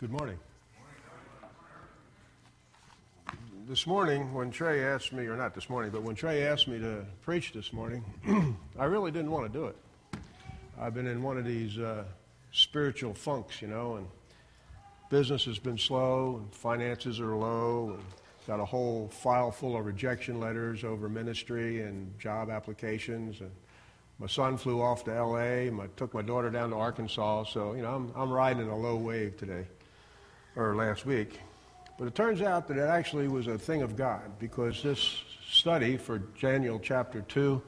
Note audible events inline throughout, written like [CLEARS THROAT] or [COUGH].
Good morning. This morning, when Trey asked me, or not this morning, but when Trey asked me to preach this morning, [CLEARS THROAT] I really didn't want to do it. I've been in one of these uh, spiritual funks, you know, and business has been slow, and finances are low, and got a whole file full of rejection letters over ministry and job applications, and my son flew off to L.A. I took my daughter down to Arkansas, so you know I'm, I'm riding a low wave today or last week. But it turns out that it actually was a thing of God because this study for Daniel chapter 2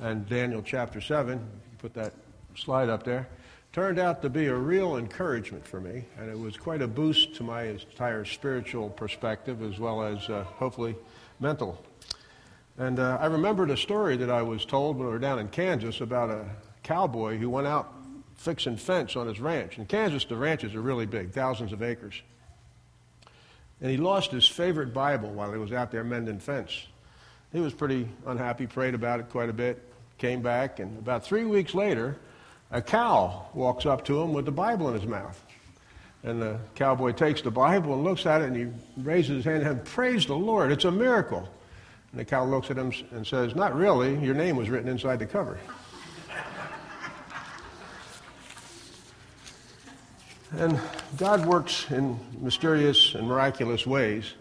and Daniel chapter 7, you put that slide up there, turned out to be a real encouragement for me. And it was quite a boost to my entire spiritual perspective as well as uh, hopefully mental. And uh, I remembered a story that I was told when we were down in Kansas about a cowboy who went out fixing fence on his ranch. In Kansas, the ranches are really big, thousands of acres. And he lost his favorite Bible while he was out there mending fence. He was pretty unhappy, prayed about it quite a bit, came back, and about three weeks later, a cow walks up to him with the Bible in his mouth. And the cowboy takes the Bible and looks at it and he raises his hand and praise the Lord, it's a miracle. And the cow looks at him and says, Not really, your name was written inside the cover. And God works in mysterious and miraculous ways.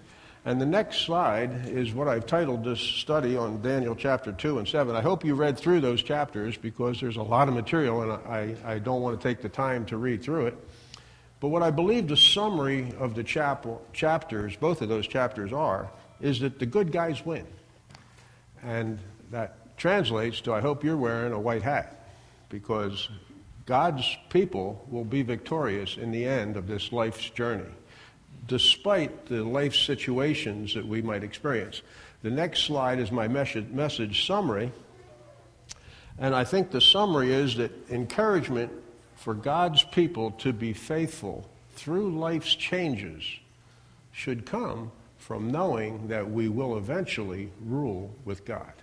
And the next slide is what I've titled this study on Daniel chapter 2 and 7. I hope you read through those chapters because there's a lot of material and I, I don't want to take the time to read through it. But what I believe the summary of the chapel, chapters, both of those chapters are, is that the good guys win. And that translates to I hope you're wearing a white hat because God's people will be victorious in the end of this life's journey, despite the life situations that we might experience. The next slide is my message summary. And I think the summary is that encouragement for God's people to be faithful through life's changes should come from knowing that we will eventually rule with God.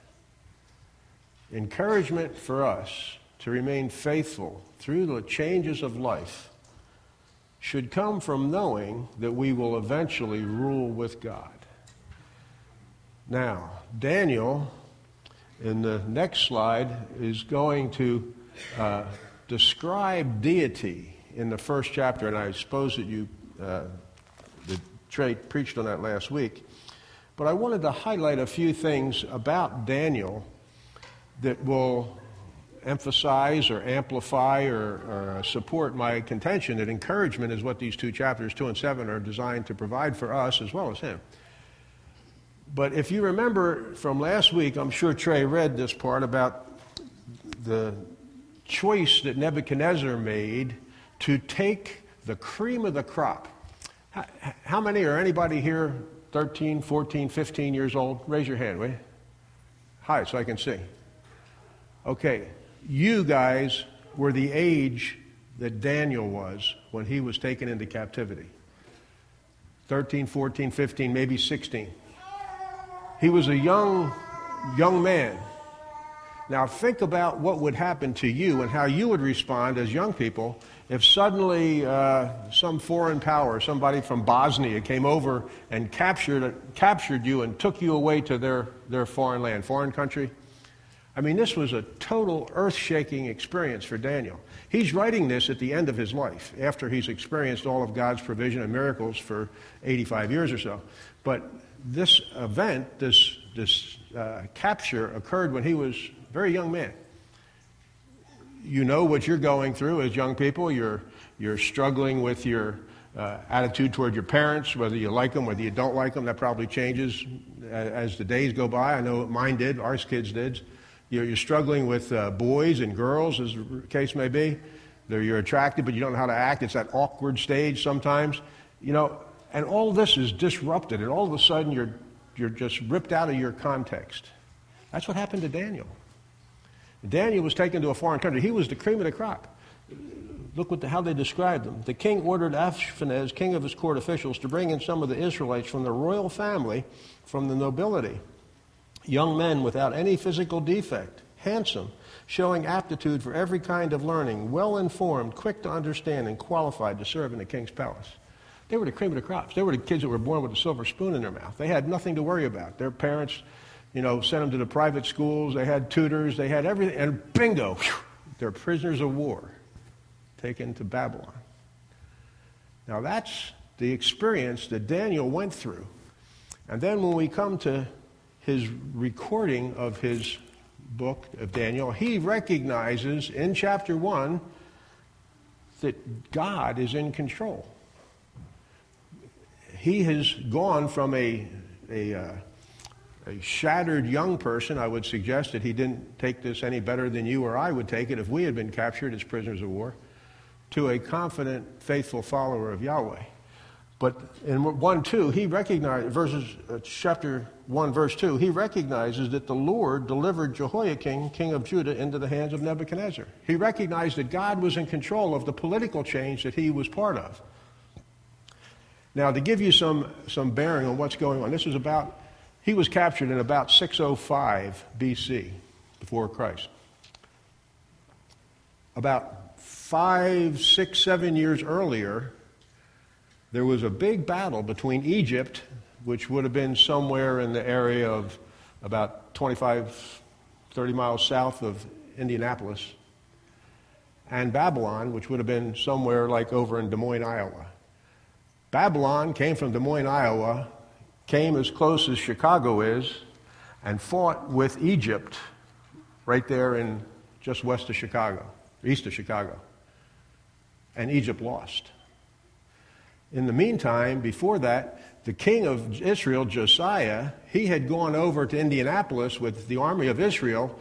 Encouragement for us to remain faithful through the changes of life should come from knowing that we will eventually rule with God. Now, Daniel, in the next slide, is going to uh, describe deity in the first chapter, and I suppose that you, uh, the Trey preached on that last week. But I wanted to highlight a few things about Daniel that will emphasize or amplify or, or, support my contention that encouragement is what these two chapters, 2 and 7, are designed to provide for us as well as him. But if you remember from last week, I'm sure Trey read this part about the choice that Nebuchadnezzar made to take the cream of the crop. How, how many or anybody here 13, 14, 15 years old? Raise your hand, will you? Hi, so I can see. Okay, you guys were the age that Daniel was when he was taken into captivity 13, 14, 15, maybe 16. He was a young, young man. Now, think about what would happen to you and how you would respond as young people if suddenly uh, some foreign power, somebody from Bosnia, came over and captured, captured you and took you away to their, their foreign land, foreign country. I mean, this was a total earth shaking experience for Daniel. He's writing this at the end of his life, after he's experienced all of God's provision and miracles for 85 years or so. But this event, this, this uh, capture, occurred when he was a very young man. You know what you're going through as young people. You're, you're struggling with your uh, attitude toward your parents, whether you like them, whether you don't like them. That probably changes as the days go by. I know mine did, ours kids did. You're, you're struggling with uh, boys and girls, as the case may be. They're, you're attracted, but you don't know how to act. It's that awkward stage sometimes. You know, and all this is disrupted, and all of a sudden you're, you're just ripped out of your context. That's what happened to Daniel. Daniel was taken to a foreign country. He was the cream of the crop. Look what the, how they described him. The king ordered Ashpenaz, king of his court officials, to bring in some of the Israelites from the royal family, from the nobility young men without any physical defect, handsome, showing aptitude for every kind of learning, well informed, quick to understand, and qualified to serve in the king's palace. They were the cream of the crops. They were the kids that were born with a silver spoon in their mouth. They had nothing to worry about. Their parents, you know, sent them to the private schools. They had tutors. They had everything. And bingo, whew, they're prisoners of war taken to Babylon. Now that's the experience that Daniel went through. And then when we come to his recording of his book of Daniel, he recognizes in chapter 1 that God is in control. He has gone from a, a, uh, a shattered young person. I would suggest that he didn't take this any better than you or I would take it if we had been captured as prisoners of war, to a confident, faithful follower of Yahweh. But in 1 2, he recognized, verses, uh, chapter 1, verse 2, he recognizes that the Lord delivered Jehoiakim, king of Judah, into the hands of Nebuchadnezzar. He recognized that God was in control of the political change that he was part of. Now, to give you some, some bearing on what's going on, this is about, he was captured in about 605 BC, before Christ. About five, six, seven years earlier, there was a big battle between Egypt, which would have been somewhere in the area of about 25, 30 miles south of Indianapolis, and Babylon, which would have been somewhere like over in Des Moines, Iowa. Babylon came from Des Moines, Iowa, came as close as Chicago is, and fought with Egypt right there in just west of Chicago, east of Chicago. And Egypt lost. In the meantime, before that, the king of Israel, Josiah, he had gone over to Indianapolis with the army of Israel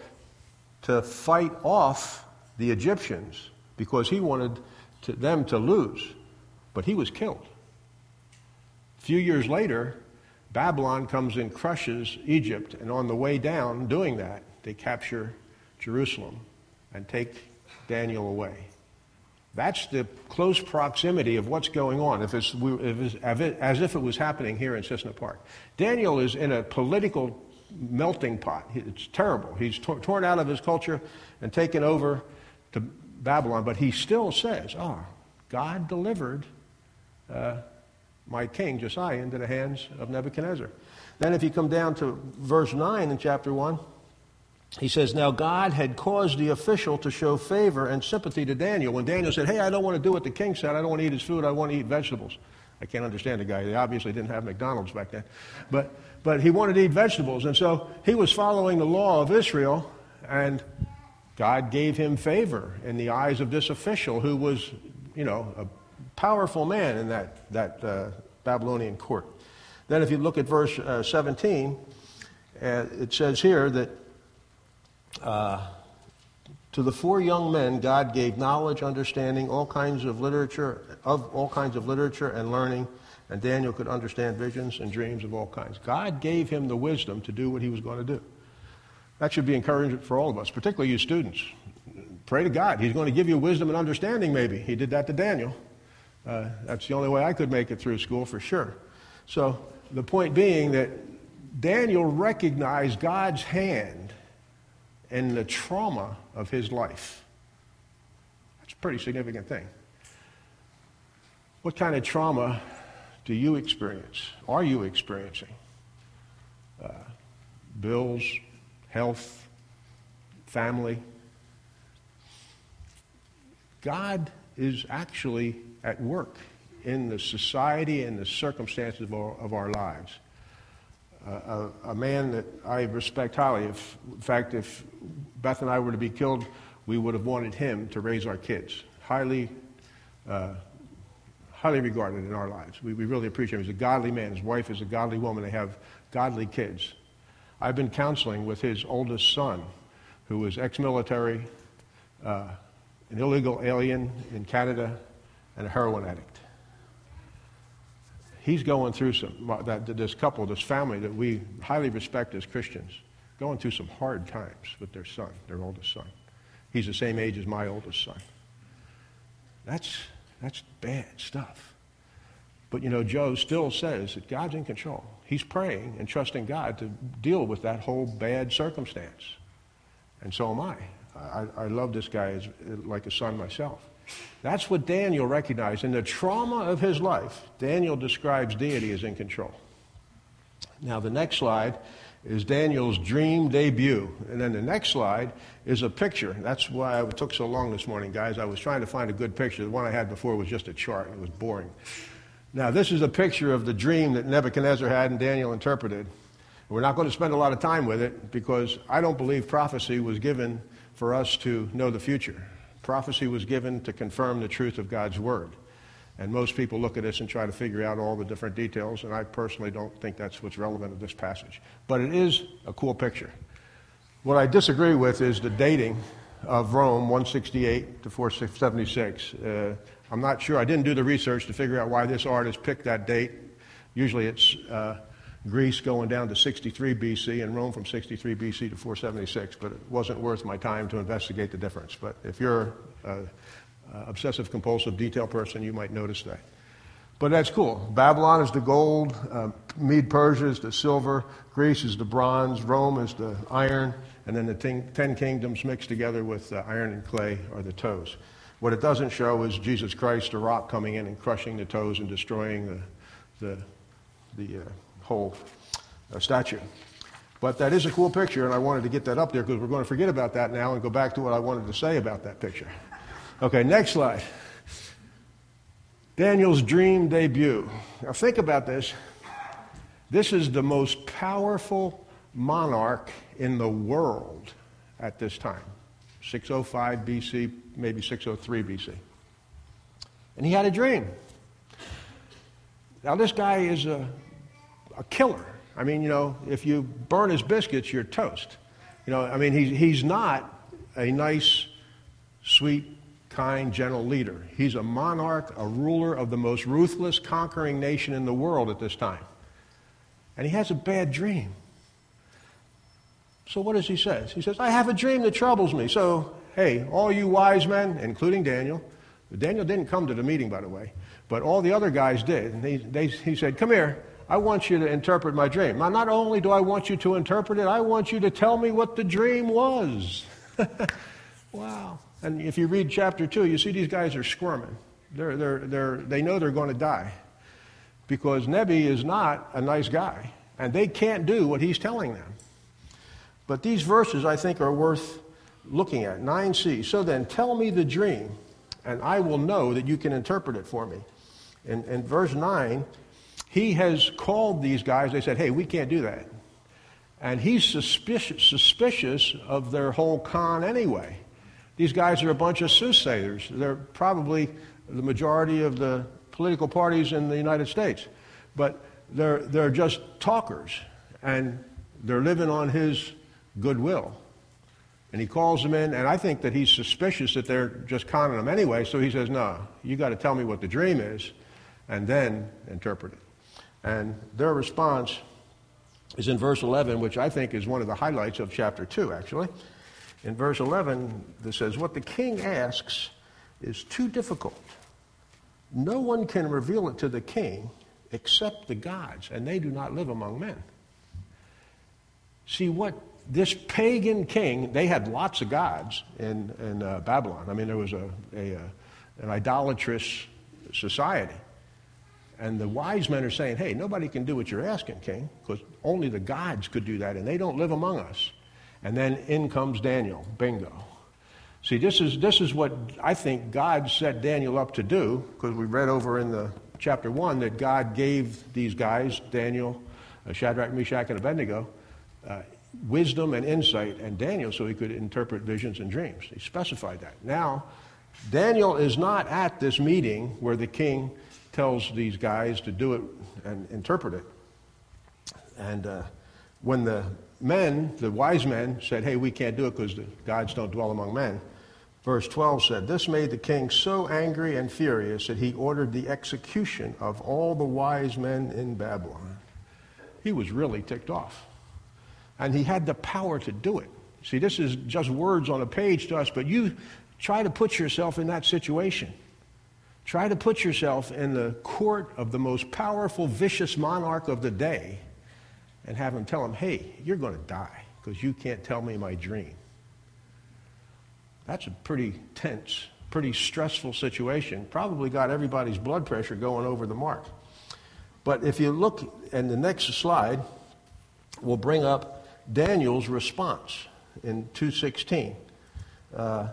to fight off the Egyptians because he wanted to, them to lose. But he was killed. A few years later, Babylon comes and crushes Egypt, and on the way down, doing that, they capture Jerusalem and take Daniel away. That's the close proximity of what's going on, if it's, if it's, as if it was happening here in Cissna Park. Daniel is in a political melting pot. It's terrible. He's torn out of his culture and taken over to Babylon, but he still says, Oh, God delivered uh, my king Josiah into the hands of Nebuchadnezzar. Then, if you come down to verse 9 in chapter 1, he says, Now God had caused the official to show favor and sympathy to Daniel. When Daniel said, Hey, I don't want to do what the king said, I don't want to eat his food, I want to eat vegetables. I can't understand the guy. They obviously didn't have McDonald's back then. But, but he wanted to eat vegetables. And so he was following the law of Israel, and God gave him favor in the eyes of this official who was, you know, a powerful man in that, that uh, Babylonian court. Then, if you look at verse uh, 17, uh, it says here that uh, to the four young men, God gave knowledge, understanding, all kinds of literature, of all kinds of literature and learning, and Daniel could understand visions and dreams of all kinds. God gave him the wisdom to do what he was going to do. That should be encouragement for all of us, particularly you students. Pray to God. He's going to give you wisdom and understanding, maybe. He did that to Daniel. Uh, that's the only way I could make it through school for sure. So, the point being that Daniel recognized God's hand and the trauma of his life. That's a pretty significant thing. What kind of trauma do you experience? Are you experiencing? Uh, bills, health, family. God is actually at work in the society and the circumstances of our, of our lives a, a, man that I respect highly. If, in fact, if Beth and I were to be killed, we would have wanted him to raise our kids. Highly, uh, highly regarded in our lives. We, we really appreciate him. He's a godly man. His wife is a godly woman. They have godly kids. I've been counseling with his oldest son, who was ex-military, uh, an illegal alien in Canada, and a heroin addict he's going through some, that, this couple, this family that we highly respect as Christians, going through some hard times with their son, their oldest son. He's the same age as my oldest son. That's, that's bad stuff. But you know, Joe still says that God's in control. He's praying and trusting God to deal with that whole bad circumstance. And so am I. I, I love this guy as, like a son myself. That's what Daniel recognized. In the trauma of his life, Daniel describes deity as in control. Now, the next slide is Daniel's dream debut. And then the next slide is a picture. That's why it took so long this morning, guys. I was trying to find a good picture. The one I had before was just a chart, it was boring. Now, this is a picture of the dream that Nebuchadnezzar had and Daniel interpreted. We're not going to spend a lot of time with it because I don't believe prophecy was given for us to know the future. Prophecy was given to confirm the truth of God's word. And most people look at this and try to figure out all the different details, and I personally don't think that's what's relevant to this passage. But it is a cool picture. What I disagree with is the dating of Rome, 168 to 476. Uh, I'm not sure. I didn't do the research to figure out why this artist picked that date. Usually it's uh, Greece going down to 63 BC and Rome from 63 BC to 476, but it wasn't worth my time to investigate the difference. But if you're uh, obsessive compulsive detail person, you might notice that. But that's cool. Babylon is the gold, uh, Mede Persia is the silver, Greece is the bronze, Rome is the iron, and then the ten, ten kingdoms mixed together with uh, iron and clay are the toes. What it doesn't show is Jesus Christ, the rock, coming in and crushing the toes and destroying the, the, the uh, whole uh, statue. But that is a cool picture, and I wanted to get that up there because we're going to forget about that now and go back to what I wanted to say about that picture. Okay, next slide. Daniel's dream debut. Now, think about this. This is the most powerful monarch in the world at this time 605 BC, maybe 603 BC. And he had a dream. Now, this guy is a, a killer. I mean, you know, if you burn his biscuits, you're toast. You know, I mean, he's, he's not a nice, sweet kind, gentle leader. He's a monarch, a ruler of the most ruthless, conquering nation in the world at this time. And he has a bad dream. So what does he say? He says, I have a dream that troubles me. So, hey, all you wise men, including Daniel, Daniel didn't come to the meeting, by the way, but all the other guys did. And they, they, he said, Come here, I want you to interpret my dream. Now, not only do I want you to interpret it, I want you to tell me what the dream was. [LAUGHS] wow. And if you read chapter 2, you see these guys are squirming. They're, they're, they're, they know they're going to die because Nebi is not a nice guy, and they can't do what he's telling them. But these verses, I think, are worth looking at. 9c. So then, tell me the dream, and I will know that you can interpret it for me. In, in verse 9, he has called these guys. They said, hey, we can't do that. And he's suspicious, suspicious of their whole con anyway. These guys are a bunch of soothsayers. They're probably the majority of the political parties in the United States. But they're, they're just talkers, and they're living on his goodwill. And he calls them in, and I think that he's suspicious that they're just conning him anyway, so he says, No, you got to tell me what the dream is, and then interpret it. And their response is in verse 11, which I think is one of the highlights of chapter 2, actually. In verse 11, this says, What the king asks is too difficult. No one can reveal it to the king except the gods, and they do not live among men. See, what this pagan king, they had lots of gods in, in uh, Babylon. I mean, there was a, a, uh, an idolatrous society. And the wise men are saying, hey, nobody can do what you're asking, king, because only the gods could do that, and they don't live among us. And then in comes Daniel. Bingo. See, this is, this is what I think God set Daniel up to do, because we read over in the chapter 1 that God gave these guys, Daniel, uh, Shadrach, Meshach, and Abednego, uh, wisdom and insight, and Daniel so he could interpret visions and dreams. He specified that. Now, Daniel is not at this meeting where the king tells these guys to do it and interpret it. And uh, when the men, the wise men, said, Hey, we can't do it because the gods don't dwell among men. Verse 12 said, This made the king so angry and furious that he ordered the execution of all the wise men in Babylon. He was really ticked off. And he had the power to do it. See, this is just words on a page to us, but you try to put yourself in that situation. Try to put yourself in the court of the most powerful, vicious monarch of the day and have him tell him, hey, you're going to die because you can't tell me my dream. That's a pretty tense pretty stressful situation. Probably got everybody's blood pressure going over the mark. But if you look, and the next slide we'll bring up Daniel's response in 216. Uh,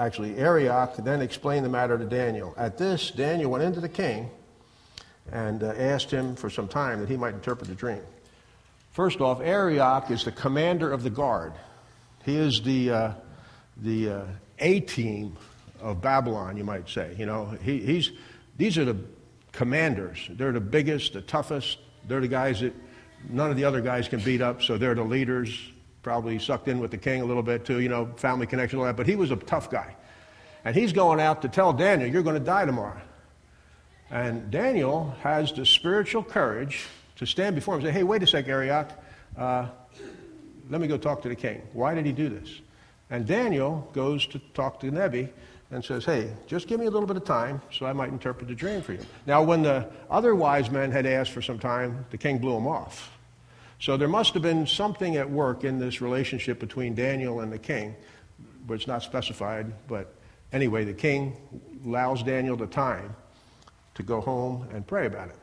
actually, Arioch then explained the matter to Daniel. At this, Daniel went into the king and uh, asked him for some time that he might interpret the dream. First off, Arioch is the commander of the guard. He is the, uh, the uh, A team of Babylon, you might say. You know, he, he's, these are the commanders. They're the biggest, the toughest. They're the guys that none of the other guys can beat up, so they're the leaders. Probably sucked in with the king a little bit too, you know, family connection, all that. But he was a tough guy. And he's going out to tell Daniel, you're going to die tomorrow. And Daniel has the spiritual courage to stand before him and say, hey, wait a sec, Arioch. Uh, let me go talk to the king. Why did he do this? And Daniel goes to talk to Nebi and says, Hey, just give me a little bit of time so I might interpret the dream for you. Now, when the other wise men had asked for some time, the king blew them off. So there must have been something at work in this relationship between Daniel and the king, but it's not specified. But anyway, the king allows Daniel the time to go home and pray about it,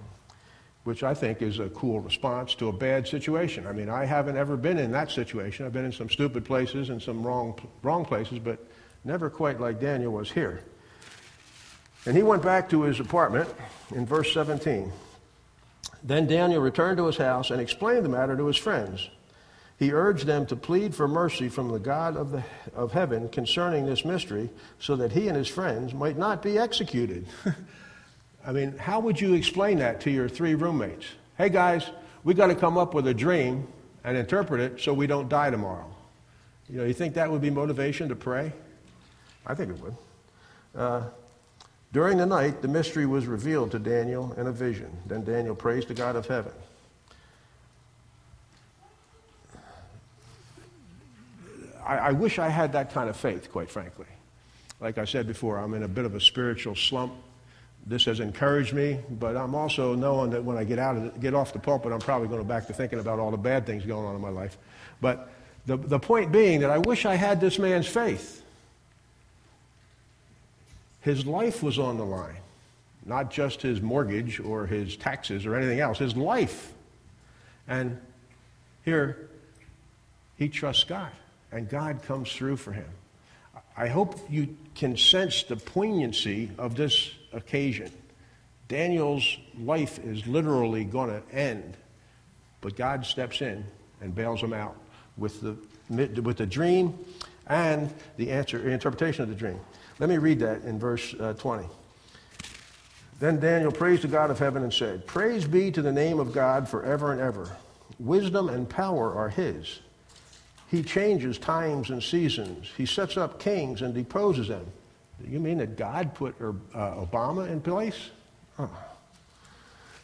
which I think is a cool response to a bad situation. I mean, I haven't ever been in that situation. I've been in some stupid places and some wrong, wrong places, but never quite like Daniel was here. And he went back to his apartment in verse 17. Then Daniel returned to his house and explained the matter to his friends. He urged them to plead for mercy from the God of, the, of heaven concerning this mystery, so that he and his friends might not be executed. [LAUGHS] I mean, how would you explain that to your three roommates? Hey guys, we got to come up with a dream and interpret it so we don't die tomorrow. You know, you think that would be motivation to pray? I think it would. Uh, during the night, the mystery was revealed to Daniel in a vision. Then Daniel praised the God of heaven. I, I wish I had that kind of faith, quite frankly. Like I said before, I'm in a bit of a spiritual slump. This has encouraged me, but I'm also knowing that when I get out of the, get off the pulpit, I'm probably going to back to thinking about all the bad things going on in my life. But the, the point being that I wish I had this man's faith. His life was on the line, not just his mortgage or his taxes or anything else, his life. And here, he trusts God, and God comes through for him. I hope you can sense the poignancy of this occasion. Daniel's life is literally going to end, but God steps in and bails him out with the, with the dream and the answer, interpretation of the dream. Let me read that in verse uh, 20. Then Daniel praised the God of heaven and said, Praise be to the name of God forever and ever. Wisdom and power are his. He changes times and seasons. He sets up kings and deposes them. You mean that God put uh, Obama in place? Oh.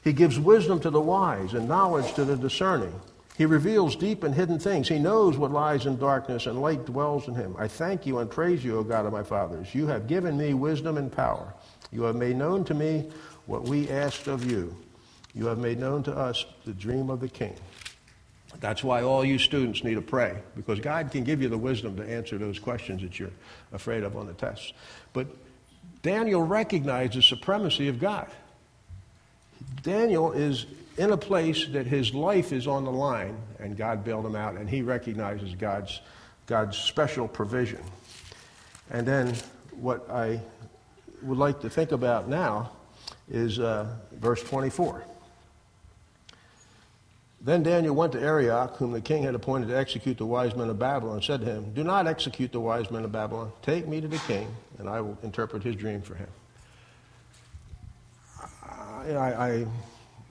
He gives wisdom to the wise and knowledge to the discerning. He reveals deep and hidden things. He knows what lies in darkness, and light dwells in him. I thank you and praise you, O God of my fathers. You have given me wisdom and power. You have made known to me what we asked of you. You have made known to us the dream of the king. That's why all you students need to pray, because God can give you the wisdom to answer those questions that you're afraid of on the tests. But Daniel recognized the supremacy of God. Daniel is in a place that his life is on the line, and God bailed him out, and he recognizes God's, God's special provision. And then what I would like to think about now is uh, verse 24. Then Daniel went to Arioch, whom the king had appointed to execute the wise men of Babylon, and said to him, Do not execute the wise men of Babylon. Take me to the king, and I will interpret his dream for him. I, I,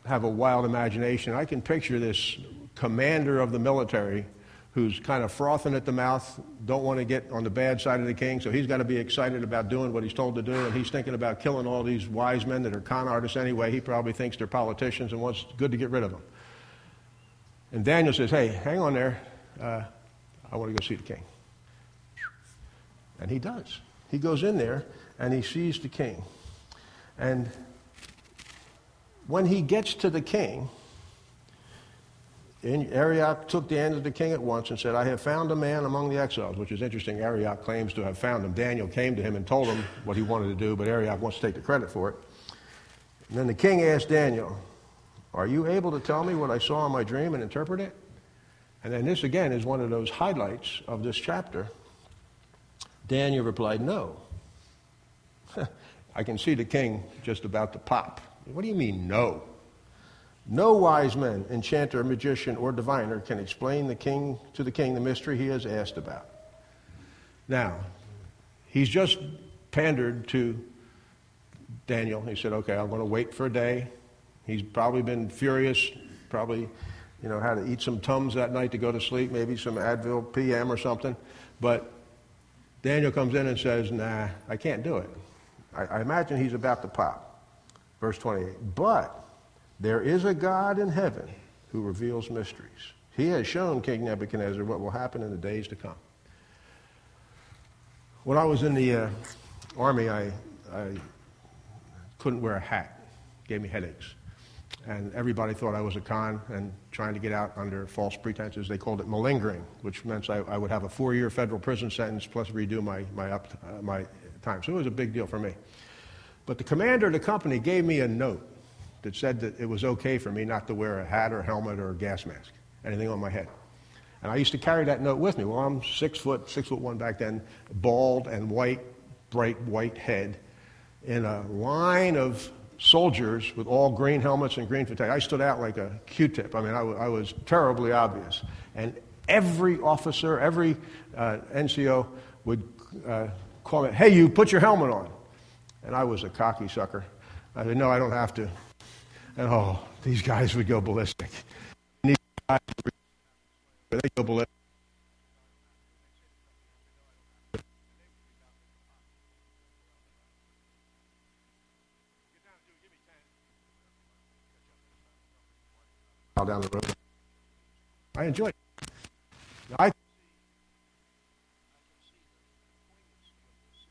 have a wild imagination. I can picture this commander of the military who's kind of frothing at the mouth, don't want to get on the bad side of the king, so he's got to be excited about doing what he's told to do, and he's thinking about killing all these wise men that are con artists anyway. He probably thinks they're politicians and wants good to get rid of them. And Daniel says, Hey, hang on there. Uh, I want to go see the king. And he does. He goes in there and he sees the king. And when he gets to the king, in, Arioch took Daniel to the king at once and said, I have found a man among the exiles, which is interesting. Arioch claims to have found him. Daniel came to him and told him what he wanted to do, but Arioch wants to take the credit for it. And then the king asked Daniel, Are you able to tell me what I saw in my dream and interpret it? And then this again is one of those highlights of this chapter. Daniel replied, No. [LAUGHS] I can see the king just about to pop. What do you mean, no? No wise man, enchanter, magician, or diviner can explain the king to the king the mystery he has asked about. Now, he's just pandered to Daniel. He said, "Okay, I'm going to wait for a day." He's probably been furious, probably, you know, had to eat some tums that night to go to sleep, maybe some Advil PM or something. But Daniel comes in and says, "Nah, I can't do it." I, I imagine he's about to pop. Verse 28. But there is a God in heaven who reveals mysteries. He has shown King Nebuchadnezzar what will happen in the days to come. When I was in the uh, army, I, I couldn't wear a hat. It gave me headaches. And everybody thought I was a con and trying to get out under false pretenses. They called it malingering, which meant I, I would have a four-year federal prison sentence plus redo my, my, up, uh, my time. So it was a big deal for me. But the commander of the company gave me a note that said that it was okay for me not to wear a hat or helmet or gas mask, anything on my head. And I used to carry that note with me. Well, I'm six foot, six foot one back then, bald and white, bright white head, in a line of soldiers with all green helmets and green fatigues. I stood out like a Q-tip. I mean, I, w- I was terribly obvious. And every officer, every uh, NCO would uh, call me, hey, you, put your helmet on. And I was a cocky sucker. I said, no, I don't have to. And oh, these guys would go ballistic. These guys, they go ballistic. down the road. I enjoy it. I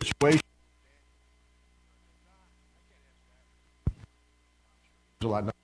situation. A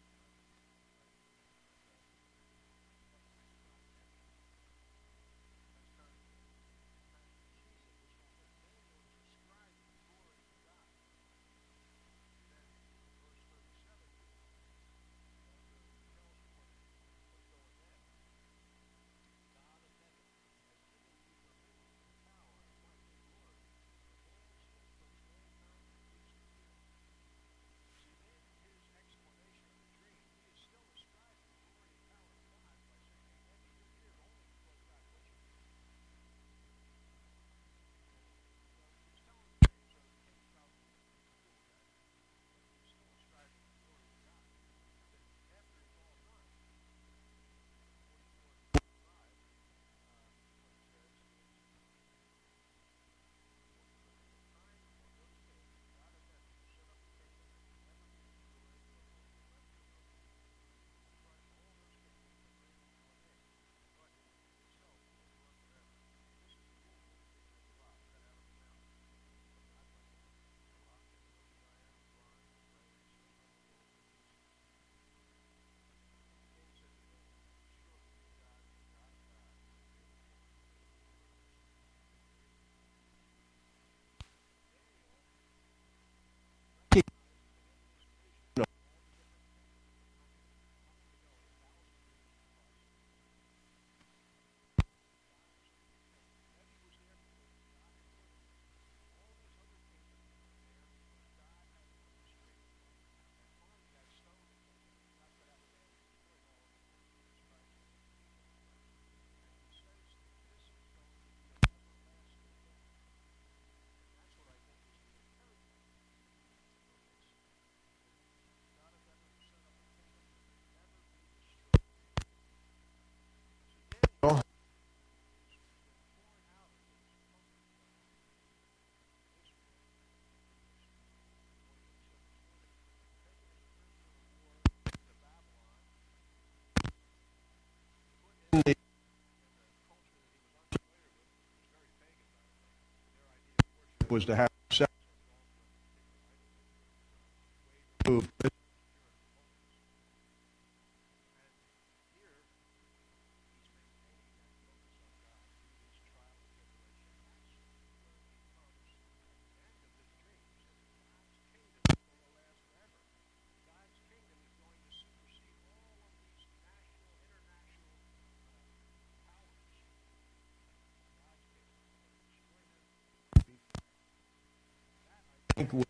was to have sex. Think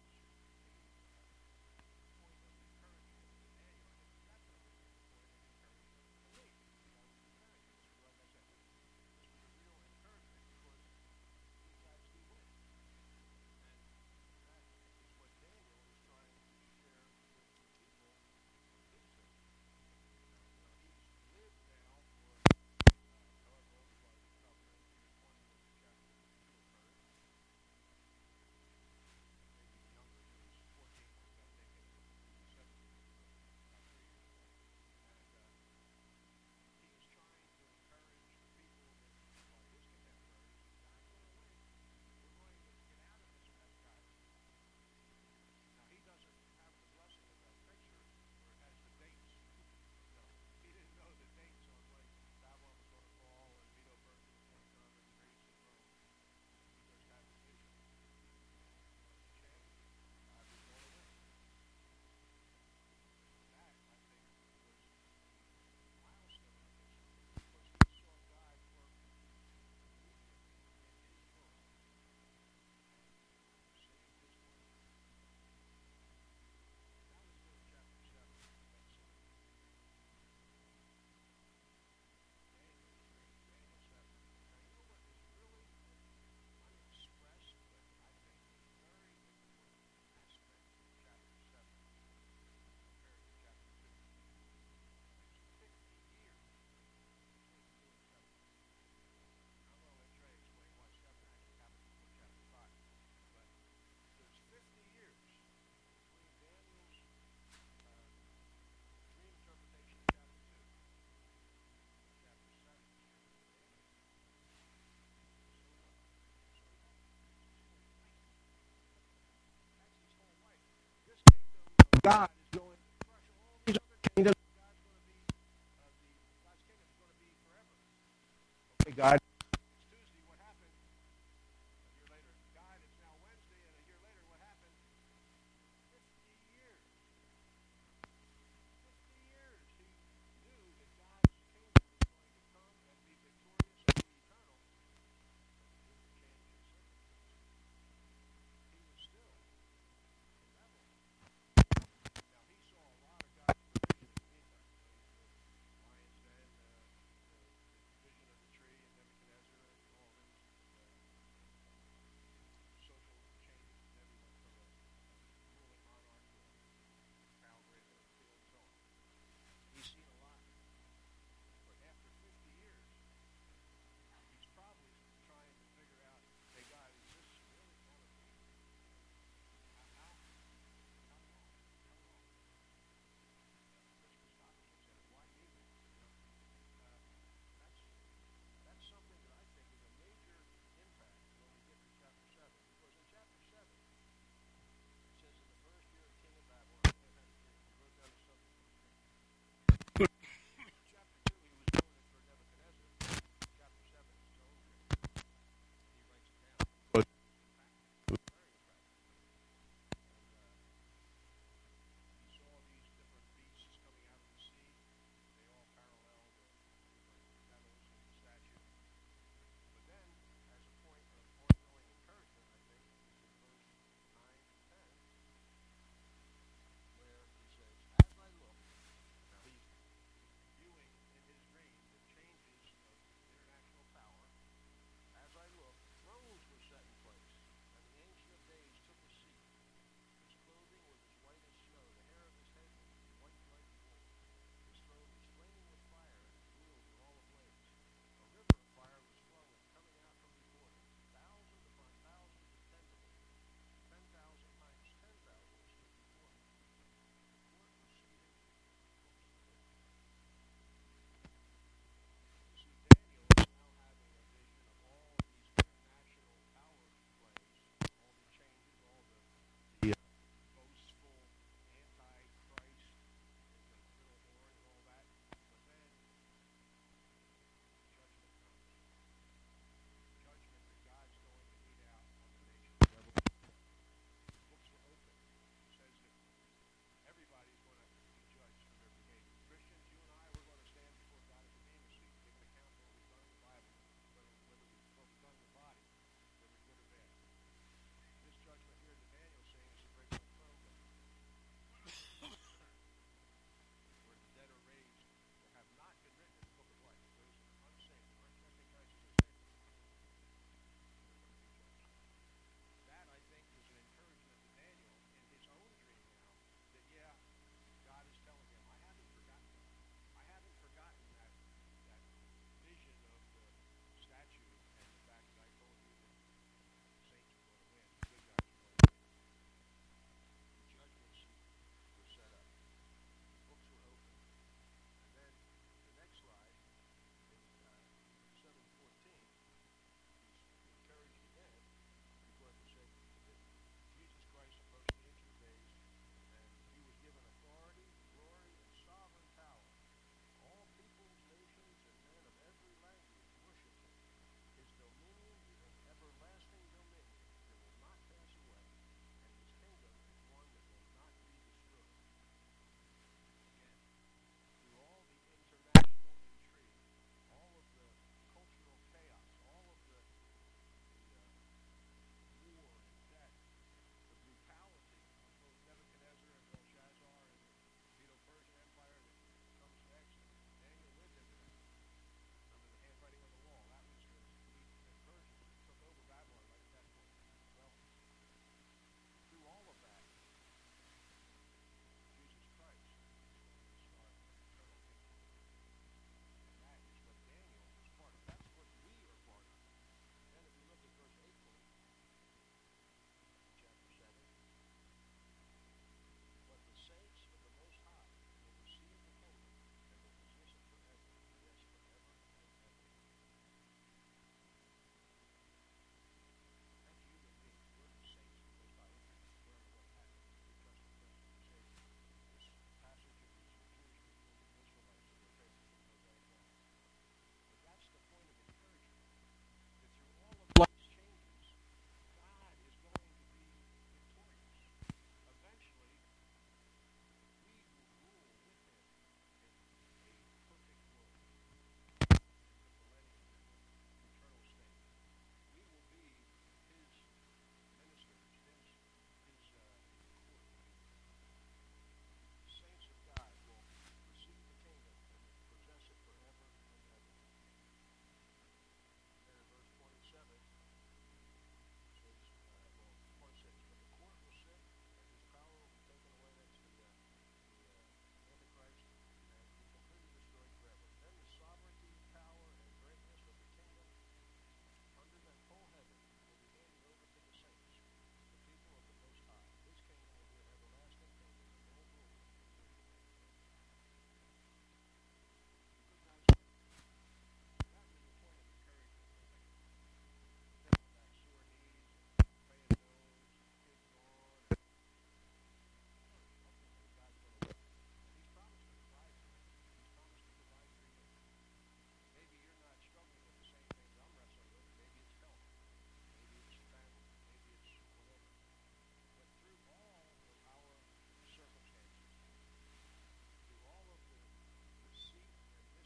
God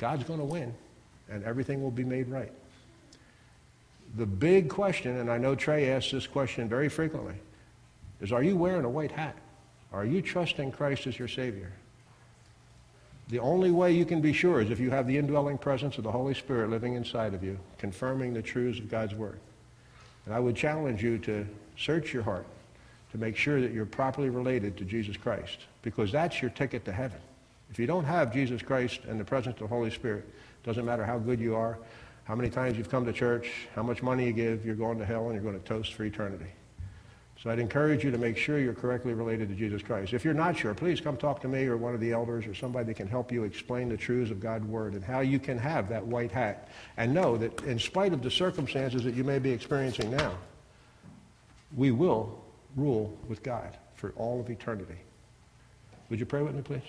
God's going to win, and everything will be made right. The big question, and I know Trey asks this question very frequently, is are you wearing a white hat? Are you trusting Christ as your Savior? The only way you can be sure is if you have the indwelling presence of the Holy Spirit living inside of you, confirming the truths of God's Word. And I would challenge you to search your heart to make sure that you're properly related to Jesus Christ, because that's your ticket to heaven. If you don't have Jesus Christ and the presence of the Holy Spirit, doesn't matter how good you are, how many times you've come to church, how much money you give, you're going to hell and you're going to toast for eternity. So I'd encourage you to make sure you're correctly related to Jesus Christ. If you're not sure, please come talk to me or one of the elders or somebody that can help you explain the truths of God's Word and how you can have that white hat and know that in spite of the circumstances that you may be experiencing now, we will rule with God for all of eternity. Would you pray with me, please?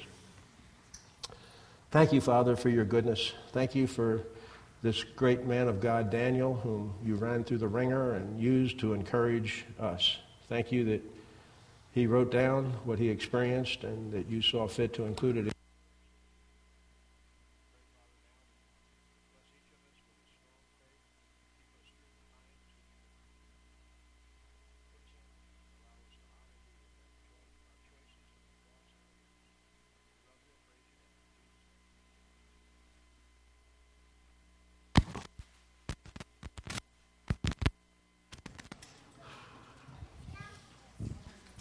Thank you, Father, for your goodness. Thank you for this great man of God, Daniel, whom you ran through the ringer and used to encourage us. Thank you that he wrote down what he experienced and that you saw fit to include it